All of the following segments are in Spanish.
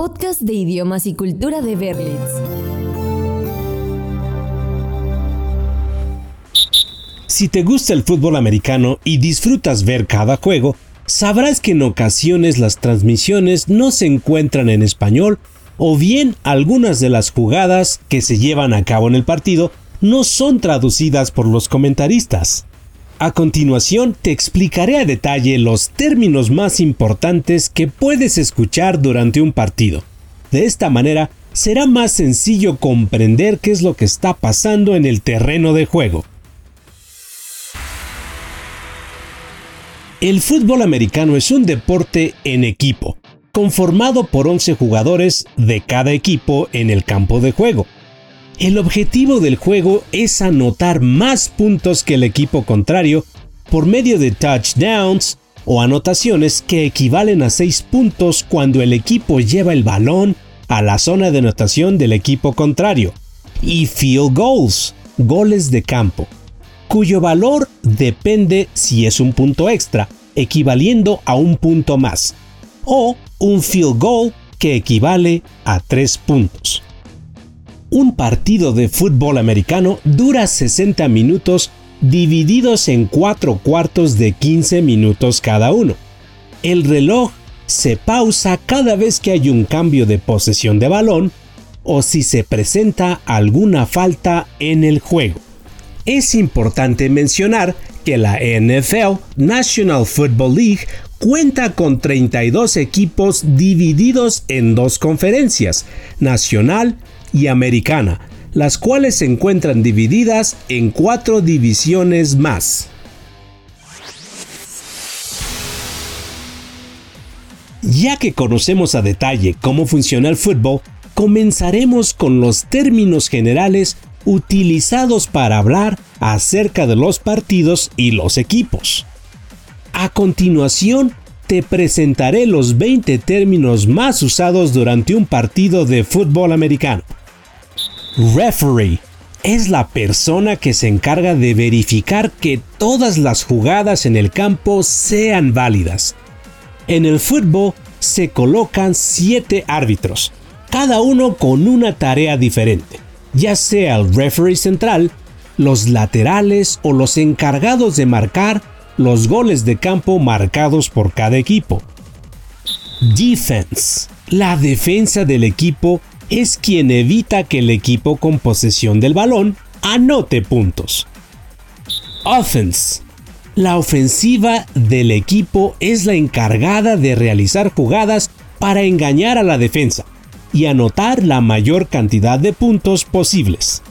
Podcast de idiomas y cultura de Berlitz. Si te gusta el fútbol americano y disfrutas ver cada juego, sabrás que en ocasiones las transmisiones no se encuentran en español o bien algunas de las jugadas que se llevan a cabo en el partido no son traducidas por los comentaristas. A continuación te explicaré a detalle los términos más importantes que puedes escuchar durante un partido. De esta manera será más sencillo comprender qué es lo que está pasando en el terreno de juego. El fútbol americano es un deporte en equipo, conformado por 11 jugadores de cada equipo en el campo de juego. El objetivo del juego es anotar más puntos que el equipo contrario por medio de touchdowns o anotaciones que equivalen a 6 puntos cuando el equipo lleva el balón a la zona de anotación del equipo contrario, y field goals, goles de campo, cuyo valor depende si es un punto extra, equivaliendo a un punto más, o un field goal que equivale a 3 puntos. Un partido de fútbol americano dura 60 minutos divididos en cuatro cuartos de 15 minutos cada uno. El reloj se pausa cada vez que hay un cambio de posesión de balón o si se presenta alguna falta en el juego. Es importante mencionar que la NFL, National Football League, cuenta con 32 equipos divididos en dos conferencias, nacional y americana, las cuales se encuentran divididas en cuatro divisiones más. Ya que conocemos a detalle cómo funciona el fútbol, comenzaremos con los términos generales utilizados para hablar acerca de los partidos y los equipos. A continuación, te presentaré los 20 términos más usados durante un partido de fútbol americano. Referee es la persona que se encarga de verificar que todas las jugadas en el campo sean válidas. En el fútbol se colocan 7 árbitros, cada uno con una tarea diferente, ya sea el referee central, los laterales o los encargados de marcar los goles de campo marcados por cada equipo. Defense. La defensa del equipo es quien evita que el equipo con posesión del balón anote puntos. Offense. La ofensiva del equipo es la encargada de realizar jugadas para engañar a la defensa y anotar la mayor cantidad de puntos posibles.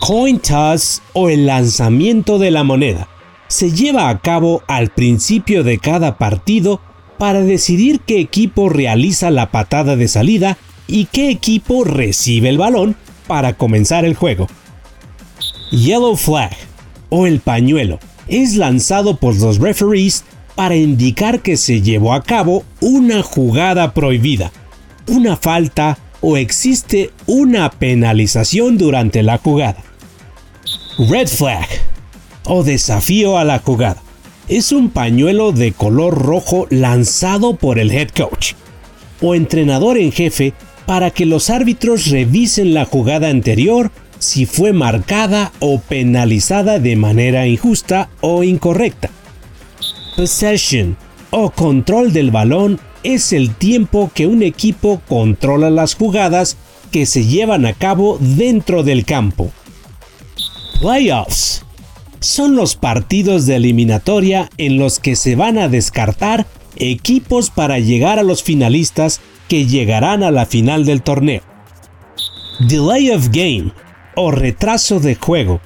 Coin toss o el lanzamiento de la moneda se lleva a cabo al principio de cada partido para decidir qué equipo realiza la patada de salida y qué equipo recibe el balón para comenzar el juego. Yellow Flag o el pañuelo es lanzado por los referees para indicar que se llevó a cabo una jugada prohibida, una falta o existe una penalización durante la jugada. Red Flag o desafío a la jugada es un pañuelo de color rojo lanzado por el head coach o entrenador en jefe para que los árbitros revisen la jugada anterior si fue marcada o penalizada de manera injusta o incorrecta. Possession o control del balón es el tiempo que un equipo controla las jugadas que se llevan a cabo dentro del campo. Playoffs son los partidos de eliminatoria en los que se van a descartar equipos para llegar a los finalistas que llegarán a la final del torneo. Delay of game o retraso de juego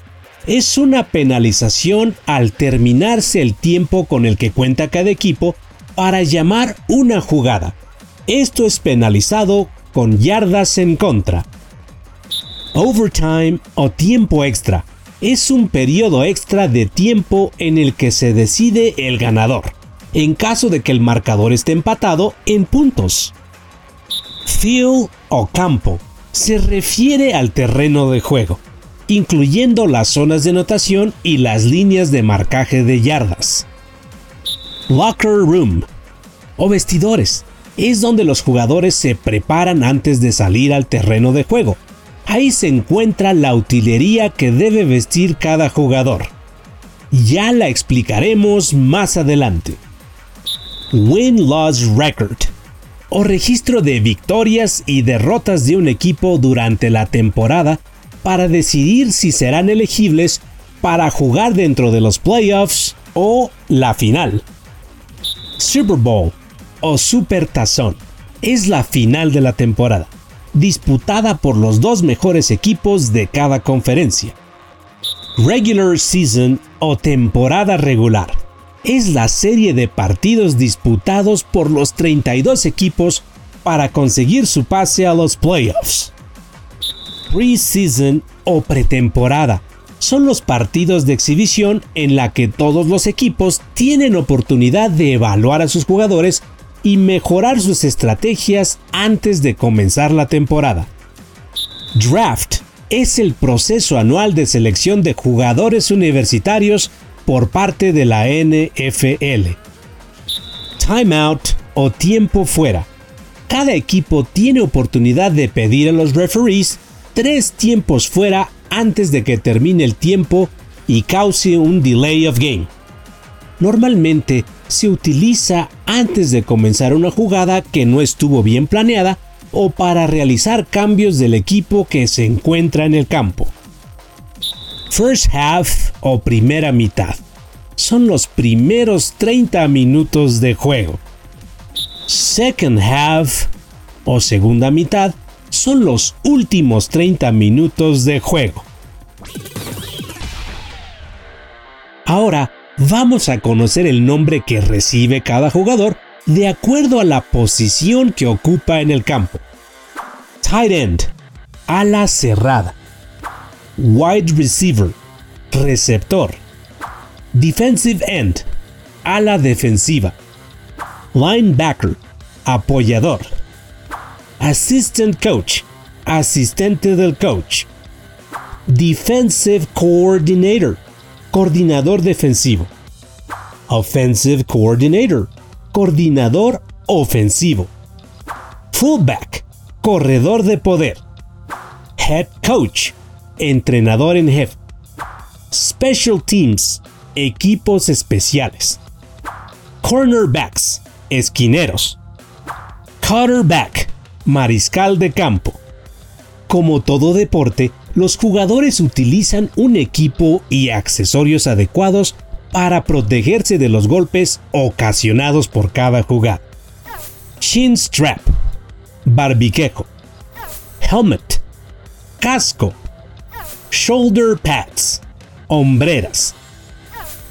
es una penalización al terminarse el tiempo con el que cuenta cada equipo para llamar una jugada. Esto es penalizado con yardas en contra. Overtime o tiempo extra es un periodo extra de tiempo en el que se decide el ganador, en caso de que el marcador esté empatado en puntos. Field o campo se refiere al terreno de juego, incluyendo las zonas de notación y las líneas de marcaje de yardas. Locker room o vestidores es donde los jugadores se preparan antes de salir al terreno de juego. Ahí se encuentra la utilería que debe vestir cada jugador. Ya la explicaremos más adelante. Win-Loss Record o registro de victorias y derrotas de un equipo durante la temporada para decidir si serán elegibles para jugar dentro de los playoffs o la final. Super Bowl o Super Tazón es la final de la temporada, disputada por los dos mejores equipos de cada conferencia. Regular Season o temporada regular es la serie de partidos disputados por los 32 equipos para conseguir su pase a los playoffs. Preseason o pretemporada son los partidos de exhibición en la que todos los equipos tienen oportunidad de evaluar a sus jugadores y mejorar sus estrategias antes de comenzar la temporada. Draft es el proceso anual de selección de jugadores universitarios por parte de la NFL. Timeout o tiempo fuera. Cada equipo tiene oportunidad de pedir a los referees tres tiempos fuera antes de que termine el tiempo y cause un delay of game. Normalmente se utiliza antes de comenzar una jugada que no estuvo bien planeada o para realizar cambios del equipo que se encuentra en el campo. First half o primera mitad son los primeros 30 minutos de juego. Second half o segunda mitad son los últimos 30 minutos de juego. Ahora vamos a conocer el nombre que recibe cada jugador de acuerdo a la posición que ocupa en el campo. Tight end, ala cerrada. Wide receiver, receptor. Defensive end, ala defensiva. Linebacker, apoyador. Assistant coach, asistente del coach. Defensive coordinator, coordinador defensivo. Offensive coordinator, coordinador ofensivo. Fullback, corredor de poder. Head coach, entrenador en jefe. Special teams, equipos especiales. Cornerbacks, esquineros. Quarterback, mariscal de campo. Como todo deporte, los jugadores utilizan un equipo y accesorios adecuados para protegerse de los golpes ocasionados por cada jugada. Shin strap, barbiquejo, helmet, casco, shoulder pads, hombreras,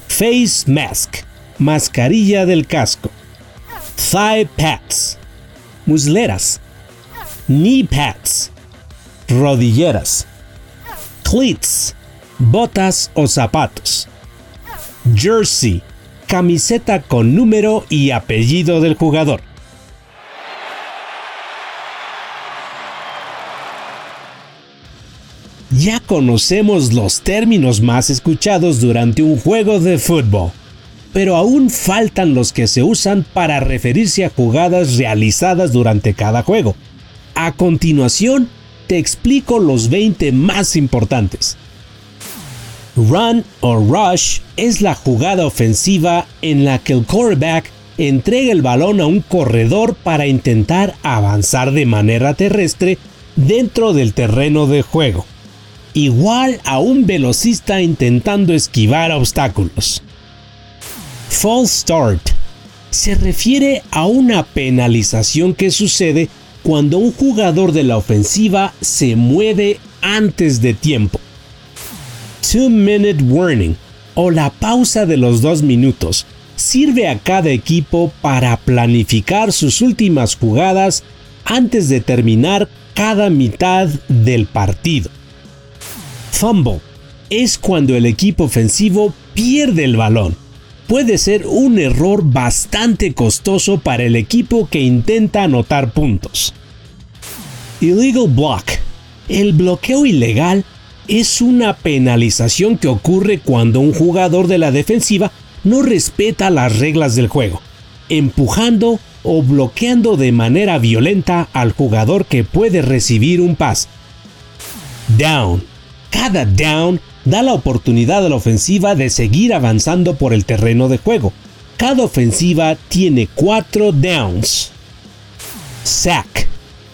face mask, mascarilla del casco, thigh pads, musleras, knee pads, rodilleras, cleats, botas o zapatos, jersey, camiseta con número y apellido del jugador. Ya conocemos los términos más escuchados durante un juego de fútbol pero aún faltan los que se usan para referirse a jugadas realizadas durante cada juego. A continuación, te explico los 20 más importantes. Run o rush es la jugada ofensiva en la que el quarterback entrega el balón a un corredor para intentar avanzar de manera terrestre dentro del terreno de juego, igual a un velocista intentando esquivar obstáculos. False start se refiere a una penalización que sucede cuando un jugador de la ofensiva se mueve antes de tiempo. Two minute warning o la pausa de los dos minutos sirve a cada equipo para planificar sus últimas jugadas antes de terminar cada mitad del partido. Fumble es cuando el equipo ofensivo pierde el balón puede ser un error bastante costoso para el equipo que intenta anotar puntos. Illegal block. El bloqueo ilegal es una penalización que ocurre cuando un jugador de la defensiva no respeta las reglas del juego. empujando o bloqueando de manera violenta al jugador que puede recibir un pase. Down. Cada down da la oportunidad a la ofensiva de seguir avanzando por el terreno de juego. Cada ofensiva tiene cuatro downs. Sack.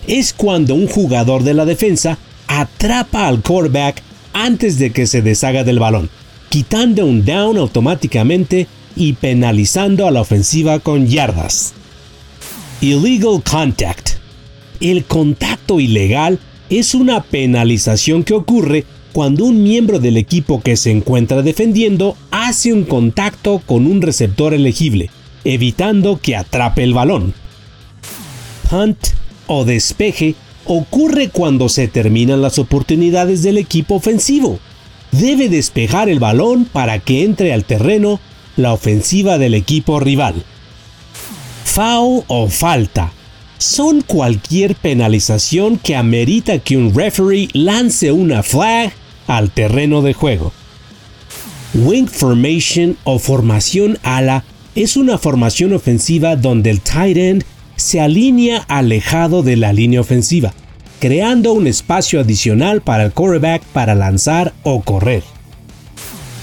Es cuando un jugador de la defensa atrapa al quarterback antes de que se deshaga del balón, quitando un down automáticamente y penalizando a la ofensiva con yardas. Illegal contact. El contacto ilegal es una penalización que ocurre cuando un miembro del equipo que se encuentra defendiendo hace un contacto con un receptor elegible, evitando que atrape el balón. Punt o despeje ocurre cuando se terminan las oportunidades del equipo ofensivo. Debe despejar el balón para que entre al terreno la ofensiva del equipo rival foul o falta son cualquier penalización que amerita que un referee lance una flag al terreno de juego. Wing formation o formación ala es una formación ofensiva donde el tight end se alinea alejado de la línea ofensiva, creando un espacio adicional para el quarterback para lanzar o correr.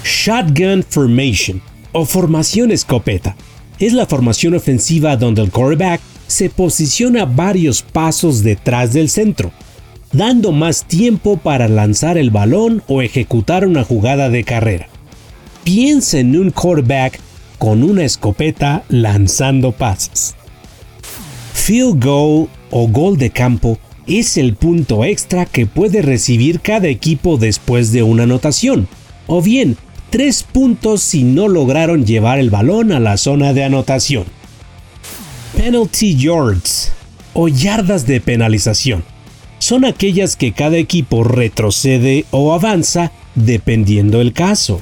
Shotgun formation o formación escopeta es la formación ofensiva donde el quarterback se posiciona varios pasos detrás del centro, dando más tiempo para lanzar el balón o ejecutar una jugada de carrera. Piensa en un quarterback con una escopeta lanzando pases. Field goal o gol de campo es el punto extra que puede recibir cada equipo después de una anotación, o bien tres puntos si no lograron llevar el balón a la zona de anotación. Penalty yards o yardas de penalización son aquellas que cada equipo retrocede o avanza dependiendo el caso.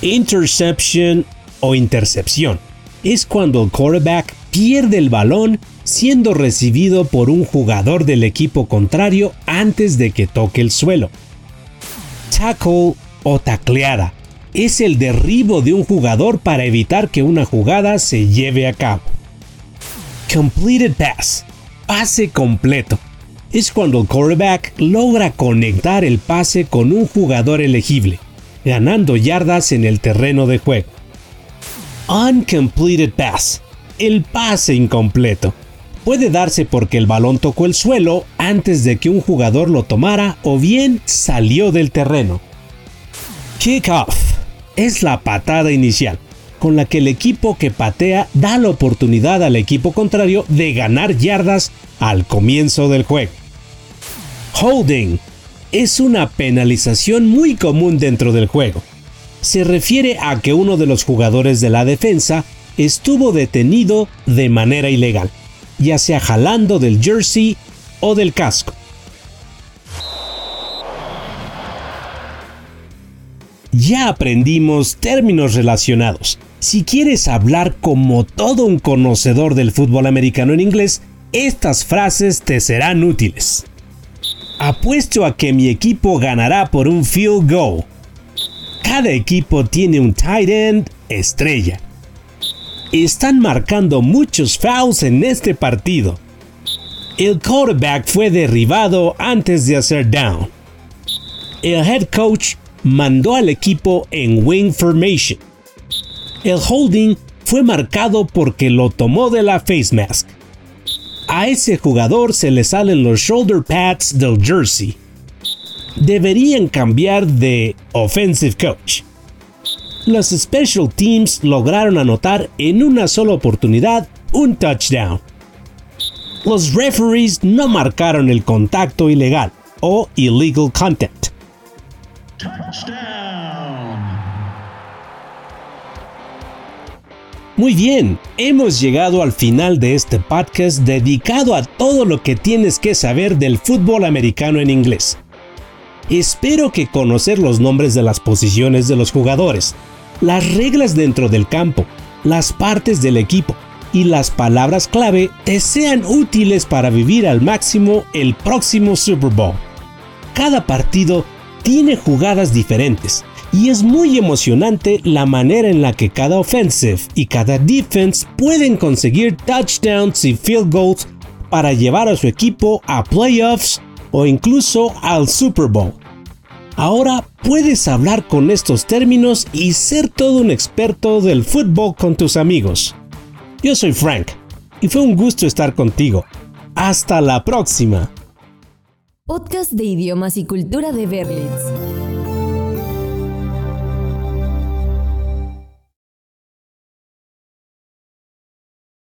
Interception o intercepción es cuando el quarterback pierde el balón siendo recibido por un jugador del equipo contrario antes de que toque el suelo. Tackle o tacleada. Es el derribo de un jugador para evitar que una jugada se lleve a cabo. Completed pass. Pase completo. Es cuando el quarterback logra conectar el pase con un jugador elegible, ganando yardas en el terreno de juego. Uncompleted pass. El pase incompleto. Puede darse porque el balón tocó el suelo antes de que un jugador lo tomara o bien salió del terreno. Kickoff es la patada inicial, con la que el equipo que patea da la oportunidad al equipo contrario de ganar yardas al comienzo del juego. Holding es una penalización muy común dentro del juego. Se refiere a que uno de los jugadores de la defensa estuvo detenido de manera ilegal, ya sea jalando del jersey o del casco. ya aprendimos términos relacionados. Si quieres hablar como todo un conocedor del fútbol americano en inglés, estas frases te serán útiles. Apuesto a que mi equipo ganará por un field goal. Cada equipo tiene un tight end estrella. Están marcando muchos fouls en este partido. El quarterback fue derribado antes de hacer down. El head coach mandó al equipo en wing formation. El holding fue marcado porque lo tomó de la face mask. A ese jugador se le salen los shoulder pads del jersey. Deberían cambiar de offensive coach. Los special teams lograron anotar en una sola oportunidad un touchdown. Los referees no marcaron el contacto ilegal o illegal contact. Muy bien, hemos llegado al final de este podcast dedicado a todo lo que tienes que saber del fútbol americano en inglés. Espero que conocer los nombres de las posiciones de los jugadores, las reglas dentro del campo, las partes del equipo y las palabras clave te sean útiles para vivir al máximo el próximo Super Bowl. Cada partido tiene jugadas diferentes y es muy emocionante la manera en la que cada offensive y cada defense pueden conseguir touchdowns y field goals para llevar a su equipo a playoffs o incluso al Super Bowl. Ahora puedes hablar con estos términos y ser todo un experto del fútbol con tus amigos. Yo soy Frank y fue un gusto estar contigo. Hasta la próxima. Podcast de idiomas y cultura de Berlitz.